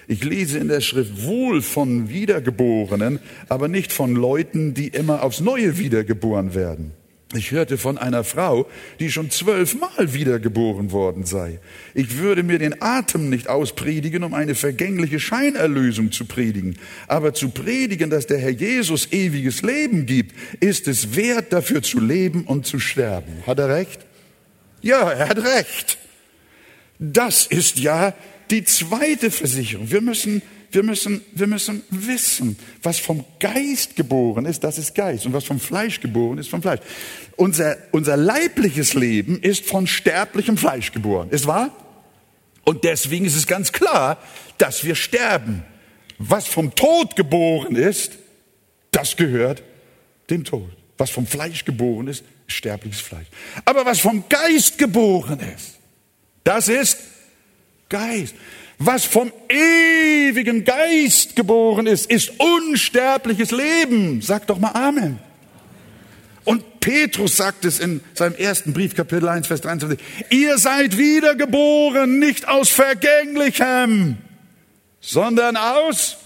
Ich lese in der Schrift wohl von Wiedergeborenen, aber nicht von Leuten, die immer aufs Neue wiedergeboren werden. Ich hörte von einer Frau, die schon zwölfmal wiedergeboren worden sei. Ich würde mir den Atem nicht auspredigen, um eine vergängliche Scheinerlösung zu predigen. Aber zu predigen, dass der Herr Jesus ewiges Leben gibt, ist es wert, dafür zu leben und zu sterben. Hat er recht? Ja, er hat recht. Das ist ja die zweite Versicherung. Wir müssen wir müssen, wir müssen wissen, was vom Geist geboren ist, das ist Geist. Und was vom Fleisch geboren ist, vom Fleisch. Unser, unser leibliches Leben ist von sterblichem Fleisch geboren. Ist wahr? Und deswegen ist es ganz klar, dass wir sterben. Was vom Tod geboren ist, das gehört dem Tod. Was vom Fleisch geboren ist, ist sterbliches Fleisch. Aber was vom Geist geboren ist, das ist Geist. Was vom ewigen Geist geboren ist, ist unsterbliches Leben. Sag doch mal Amen. Und Petrus sagt es in seinem ersten Brief, Kapitel 1, Vers 23. Ihr seid wiedergeboren, nicht aus vergänglichem, sondern aus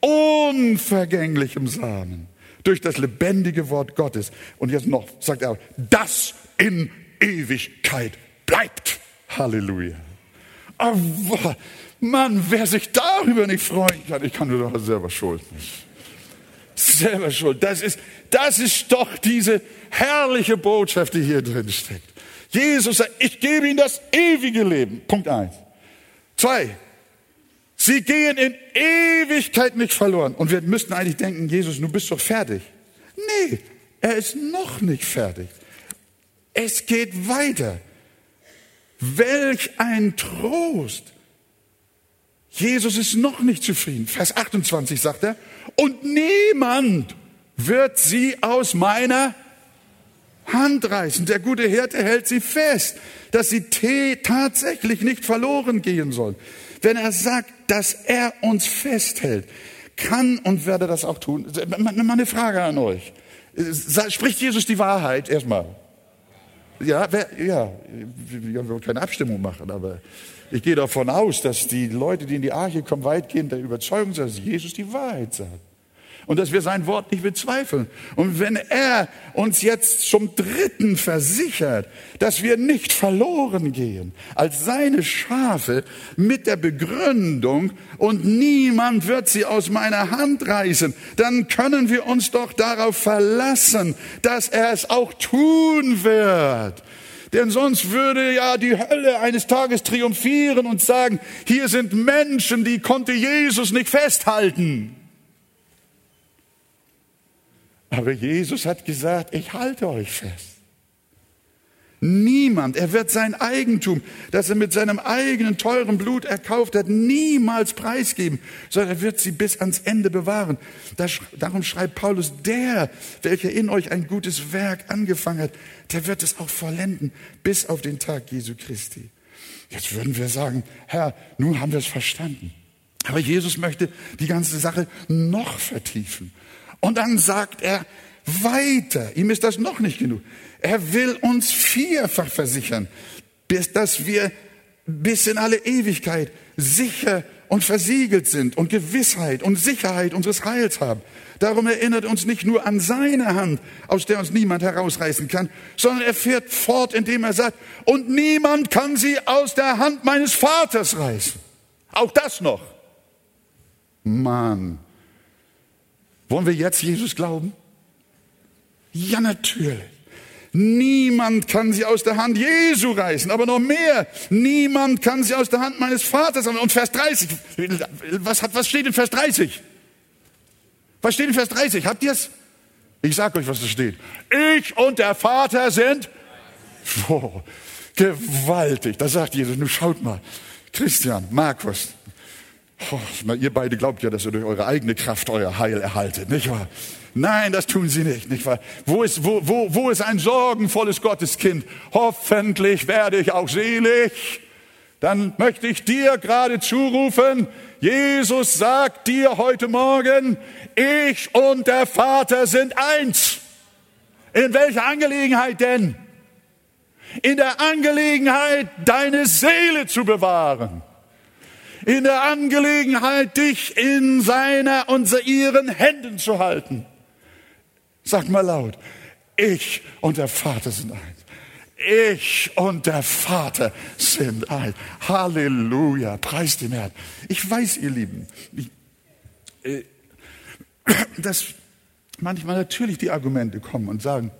unvergänglichem Samen. Durch das lebendige Wort Gottes. Und jetzt noch, sagt er, das in Ewigkeit bleibt. Halleluja. Oh, Mann, wer sich darüber nicht freuen kann, ich kann nur doch selber schuld. Selber schuld. Das ist, das ist doch diese herrliche Botschaft, die hier drin steckt. Jesus sagt, ich gebe ihnen das ewige Leben. Punkt eins. Zwei. Sie gehen in Ewigkeit nicht verloren. Und wir müssten eigentlich denken, Jesus, du bist doch fertig. Nee, er ist noch nicht fertig. Es geht weiter. Welch ein Trost! Jesus ist noch nicht zufrieden. Vers 28 sagt er, und niemand wird sie aus meiner Hand reißen. Der gute Hirte hält sie fest, dass sie tatsächlich nicht verloren gehen soll. Wenn er sagt, dass er uns festhält, kann und werde das auch tun. Mal eine Frage an euch. Spricht Jesus die Wahrheit erstmal? Ja, wer, ja, wir wollen keine Abstimmung machen, aber ich gehe davon aus, dass die Leute, die in die Arche kommen, weitgehend der Überzeugung sind, dass Jesus die Wahrheit sagt. Und dass wir sein Wort nicht bezweifeln. Und wenn er uns jetzt zum Dritten versichert, dass wir nicht verloren gehen, als seine Schafe mit der Begründung, und niemand wird sie aus meiner Hand reißen, dann können wir uns doch darauf verlassen, dass er es auch tun wird. Denn sonst würde ja die Hölle eines Tages triumphieren und sagen, hier sind Menschen, die konnte Jesus nicht festhalten. Aber Jesus hat gesagt, ich halte euch fest. Niemand, er wird sein Eigentum, das er mit seinem eigenen teuren Blut erkauft hat, niemals preisgeben, sondern er wird sie bis ans Ende bewahren. darum schreibt Paulus, der, welcher in euch ein gutes Werk angefangen hat, der wird es auch vollenden bis auf den Tag Jesu Christi. Jetzt würden wir sagen, Herr, nun haben wir es verstanden. Aber Jesus möchte die ganze Sache noch vertiefen. Und dann sagt er weiter, ihm ist das noch nicht genug. Er will uns vierfach versichern, bis dass wir bis in alle Ewigkeit sicher und versiegelt sind und Gewissheit und Sicherheit unseres Heils haben. Darum erinnert uns nicht nur an seine Hand, aus der uns niemand herausreißen kann, sondern er fährt fort, indem er sagt, und niemand kann sie aus der Hand meines Vaters reißen. Auch das noch. Mann. Wollen wir jetzt Jesus glauben? Ja, natürlich. Niemand kann sie aus der Hand Jesu reißen, aber noch mehr. Niemand kann sie aus der Hand meines Vaters. Und Vers 30, was, hat, was steht in Vers 30? Was steht in Vers 30? Habt ihr es? Ich sag euch, was da steht. Ich und der Vater sind <laughs> oh, gewaltig. Da sagt Jesus, nun schaut mal. Christian, Markus, oh, ihr beide glaubt ja, dass ihr durch eure eigene Kraft euer Heil erhaltet, nicht wahr? Nein, das tun sie nicht, nicht wahr? Wo ist, wo, wo, wo ist ein sorgenvolles Gotteskind? Hoffentlich werde ich auch selig. Dann möchte ich dir gerade zurufen, Jesus sagt dir heute Morgen, ich und der Vater sind eins. In welcher Angelegenheit denn? In der Angelegenheit, deine Seele zu bewahren. In der Angelegenheit, dich in seiner und ihren Händen zu halten. Sag mal laut. ich und der Vater sind eins. Ich und der Vater sind eins. Halleluja, preis den Herrn. Ich weiß, ihr Lieben, äh, dass manchmal natürlich die Argumente kommen und sagen,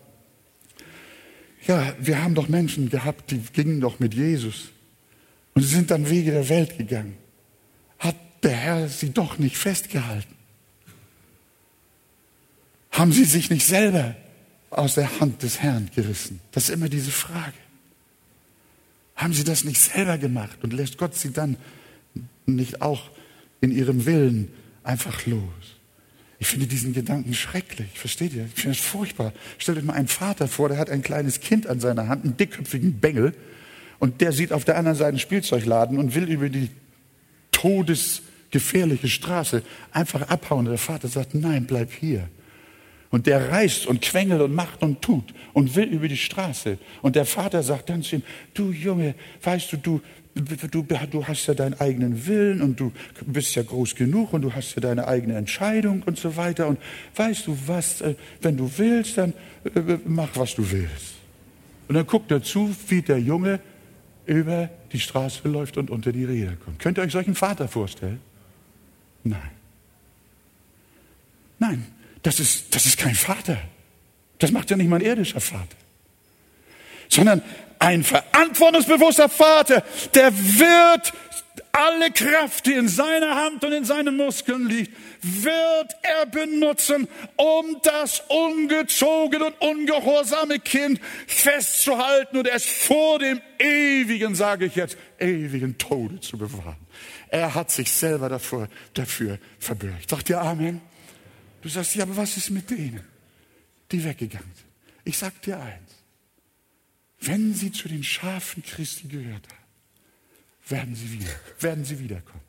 ja, wir haben doch Menschen gehabt, die gingen doch mit Jesus und sie sind dann Wege der Welt gegangen. Der Herr sie doch nicht festgehalten? Haben sie sich nicht selber aus der Hand des Herrn gerissen? Das ist immer diese Frage. Haben sie das nicht selber gemacht und lässt Gott sie dann nicht auch in ihrem Willen einfach los? Ich finde diesen Gedanken schrecklich, versteht ihr? Ich finde es furchtbar. Stellt euch mal einen Vater vor, der hat ein kleines Kind an seiner Hand, einen dickköpfigen Bengel, und der sieht auf der anderen Seite einen Spielzeugladen und will über die todesgefährliche Straße einfach abhauen. Und der Vater sagt, nein, bleib hier. Und der reist und quengelt und macht und tut und will über die Straße. Und der Vater sagt dann zu ihm, du Junge, weißt du, du, du, du hast ja deinen eigenen Willen und du bist ja groß genug und du hast ja deine eigene Entscheidung und so weiter. Und weißt du was, äh, wenn du willst, dann äh, mach, was du willst. Und dann guckt er zu, wie der Junge über die Straße läuft und unter die Räder kommt. Könnt ihr euch solchen Vater vorstellen? Nein. Nein, das ist, das ist kein Vater. Das macht ja nicht mein irdischer Vater. Sondern ein verantwortungsbewusster Vater, der wird alle Kraft, die in seiner Hand und in seinen Muskeln liegt, wird er benutzen, um das ungezogene und ungehorsame Kind festzuhalten und es vor dem ewigen, sage ich jetzt, ewigen Tode zu bewahren. Er hat sich selber dafür, dafür verbürgt. Sagt ihr Amen? Du sagst, ja, aber was ist mit denen, die weggegangen sind? Ich sag dir eins. Wenn sie zu den Schafen Christi gehört haben, werden sie wieder, werden sie wiederkommen.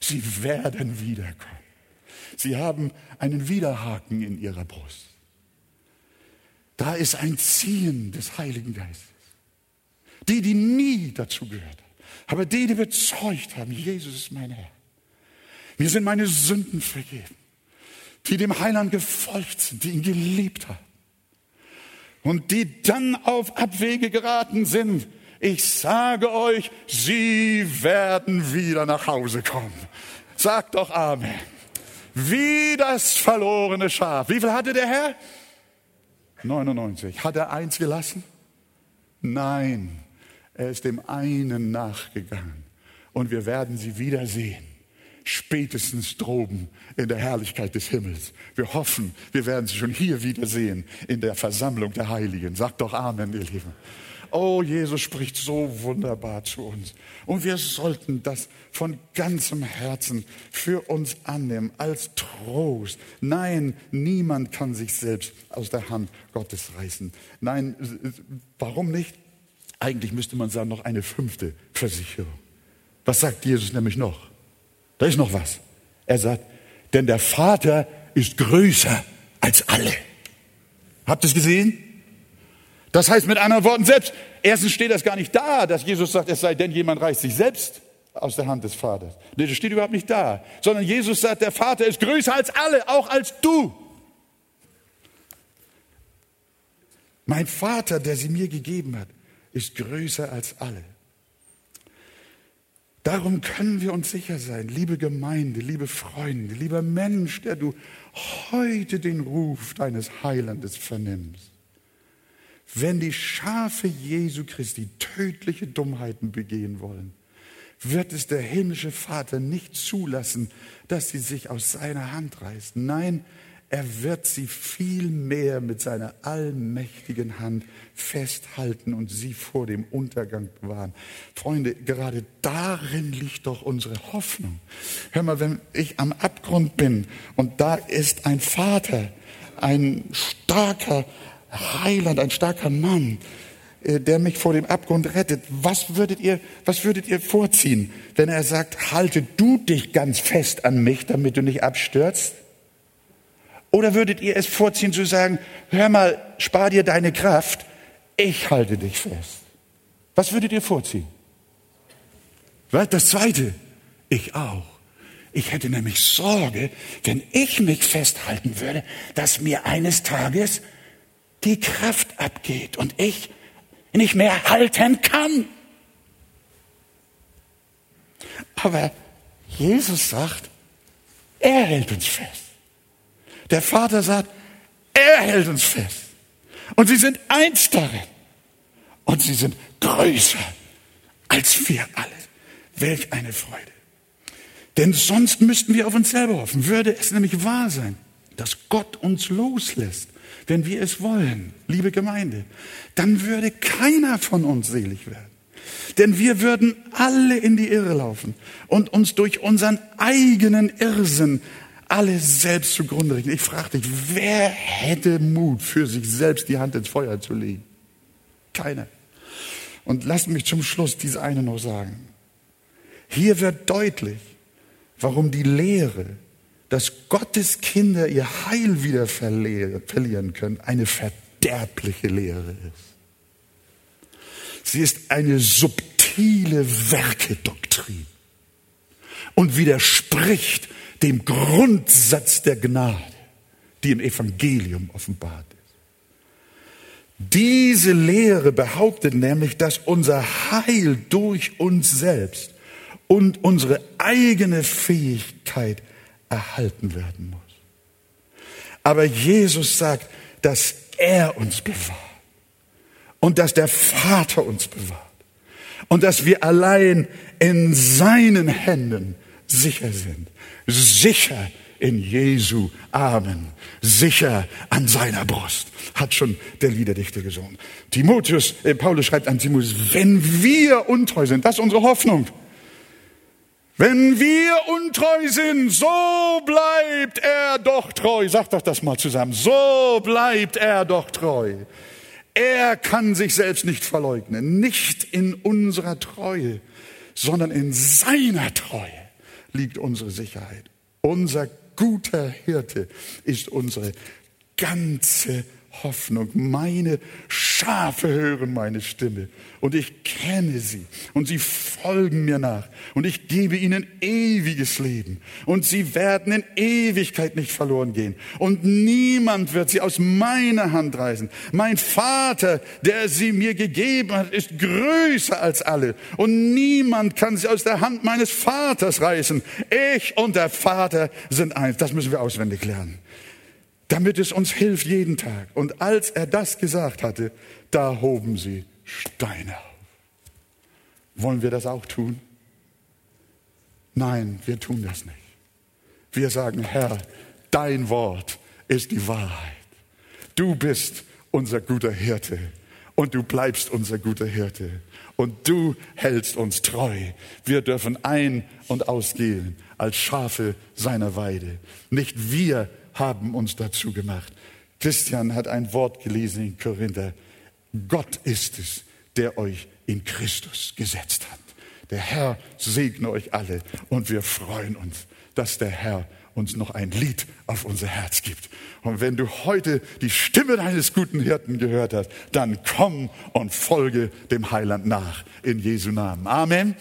Sie werden wiederkommen. Sie haben einen Widerhaken in ihrer Brust. Da ist ein Ziehen des Heiligen Geistes. Die, die nie dazu gehört haben, aber die, die bezeugt haben, Jesus ist mein Herr. Mir sind meine Sünden vergeben die dem Heiland gefolgt sind, die ihn geliebt haben und die dann auf Abwege geraten sind. Ich sage euch, sie werden wieder nach Hause kommen. Sagt doch Amen. Wie das verlorene Schaf. Wie viel hatte der Herr? 99. Hat er eins gelassen? Nein, er ist dem einen nachgegangen. Und wir werden sie wiedersehen spätestens droben in der Herrlichkeit des Himmels. Wir hoffen, wir werden sie schon hier wiedersehen in der Versammlung der Heiligen. Sagt doch Amen, ihr Lieben. Oh, Jesus spricht so wunderbar zu uns. Und wir sollten das von ganzem Herzen für uns annehmen, als Trost. Nein, niemand kann sich selbst aus der Hand Gottes reißen. Nein, warum nicht? Eigentlich müsste man sagen, noch eine fünfte Versicherung. Was sagt Jesus nämlich noch? Da ist noch was. Er sagt, denn der Vater ist größer als alle. Habt ihr es gesehen? Das heißt mit anderen Worten selbst, erstens steht das gar nicht da, dass Jesus sagt, es sei denn, jemand reißt sich selbst aus der Hand des Vaters. Nee, das steht überhaupt nicht da. Sondern Jesus sagt, der Vater ist größer als alle, auch als du. Mein Vater, der sie mir gegeben hat, ist größer als alle. Darum können wir uns sicher sein, liebe Gemeinde, liebe Freunde, lieber Mensch, der du heute den Ruf deines Heilandes vernimmst. Wenn die Schafe Jesu Christi tödliche Dummheiten begehen wollen, wird es der himmlische Vater nicht zulassen, dass sie sich aus seiner Hand reißen. Nein, er wird sie viel mehr mit seiner allmächtigen Hand festhalten und sie vor dem Untergang bewahren. Freunde, gerade darin liegt doch unsere Hoffnung. Hör mal, wenn ich am Abgrund bin und da ist ein Vater, ein starker Heiland, ein starker Mann, äh, der mich vor dem Abgrund rettet. Was würdet ihr, was würdet ihr vorziehen, wenn er sagt, halte du dich ganz fest an mich, damit du nicht abstürzt? Oder würdet ihr es vorziehen zu sagen, hör mal, spar dir deine Kraft, ich halte dich fest. Was würdet ihr vorziehen? Was? Das zweite, ich auch. Ich hätte nämlich Sorge, wenn ich mich festhalten würde, dass mir eines Tages die Kraft abgeht und ich nicht mehr halten kann. Aber Jesus sagt, er hält uns fest. Der Vater sagt, er hält uns fest. Und sie sind eins darin. Und sie sind größer als wir alle. Welch eine Freude. Denn sonst müssten wir auf uns selber hoffen. Würde es nämlich wahr sein, dass Gott uns loslässt, wenn wir es wollen, liebe Gemeinde, dann würde keiner von uns selig werden. Denn wir würden alle in die Irre laufen und uns durch unseren eigenen Irrsinn alle selbst zugrunde richten. Ich frage dich, wer hätte Mut, für sich selbst die Hand ins Feuer zu legen? Keiner. Und lass mich zum Schluss diese eine noch sagen. Hier wird deutlich, warum die Lehre, dass Gottes Kinder ihr Heil wieder verlieren können, eine verderbliche Lehre ist. Sie ist eine subtile Werkedoktrin und widerspricht dem Grundsatz der Gnade, die im Evangelium offenbart ist. Diese Lehre behauptet nämlich, dass unser Heil durch uns selbst und unsere eigene Fähigkeit erhalten werden muss. Aber Jesus sagt, dass er uns bewahrt und dass der Vater uns bewahrt und dass wir allein in seinen Händen sicher sind. Sicher in Jesu Armen, sicher an seiner Brust, hat schon der Liederdichter gesungen. Timotheus, äh, Paulus schreibt an Timotheus, wenn wir untreu sind, das ist unsere Hoffnung. Wenn wir untreu sind, so bleibt er doch treu. Sagt doch das mal zusammen. So bleibt er doch treu. Er kann sich selbst nicht verleugnen. Nicht in unserer Treue, sondern in seiner Treue liegt unsere Sicherheit. Unser guter Hirte ist unsere ganze Hoffnung. Meine Schafe hören meine Stimme und ich kenne sie und sie folgen mir nach und ich gebe ihnen ewiges Leben und sie werden in Ewigkeit nicht verloren gehen und niemand wird sie aus meiner Hand reißen. Mein Vater, der sie mir gegeben hat, ist größer als alle und niemand kann sie aus der Hand meines Vaters reißen. Ich und der Vater sind eins. Das müssen wir auswendig lernen damit es uns hilft jeden Tag. Und als er das gesagt hatte, da hoben sie Steine auf. Wollen wir das auch tun? Nein, wir tun das nicht. Wir sagen, Herr, dein Wort ist die Wahrheit. Du bist unser guter Hirte und du bleibst unser guter Hirte und du hältst uns treu. Wir dürfen ein- und ausgehen als Schafe seiner Weide. Nicht wir haben uns dazu gemacht. Christian hat ein Wort gelesen in Korinther. Gott ist es, der euch in Christus gesetzt hat. Der Herr segne euch alle und wir freuen uns, dass der Herr uns noch ein Lied auf unser Herz gibt. Und wenn du heute die Stimme deines guten Hirten gehört hast, dann komm und folge dem Heiland nach in Jesu Namen. Amen.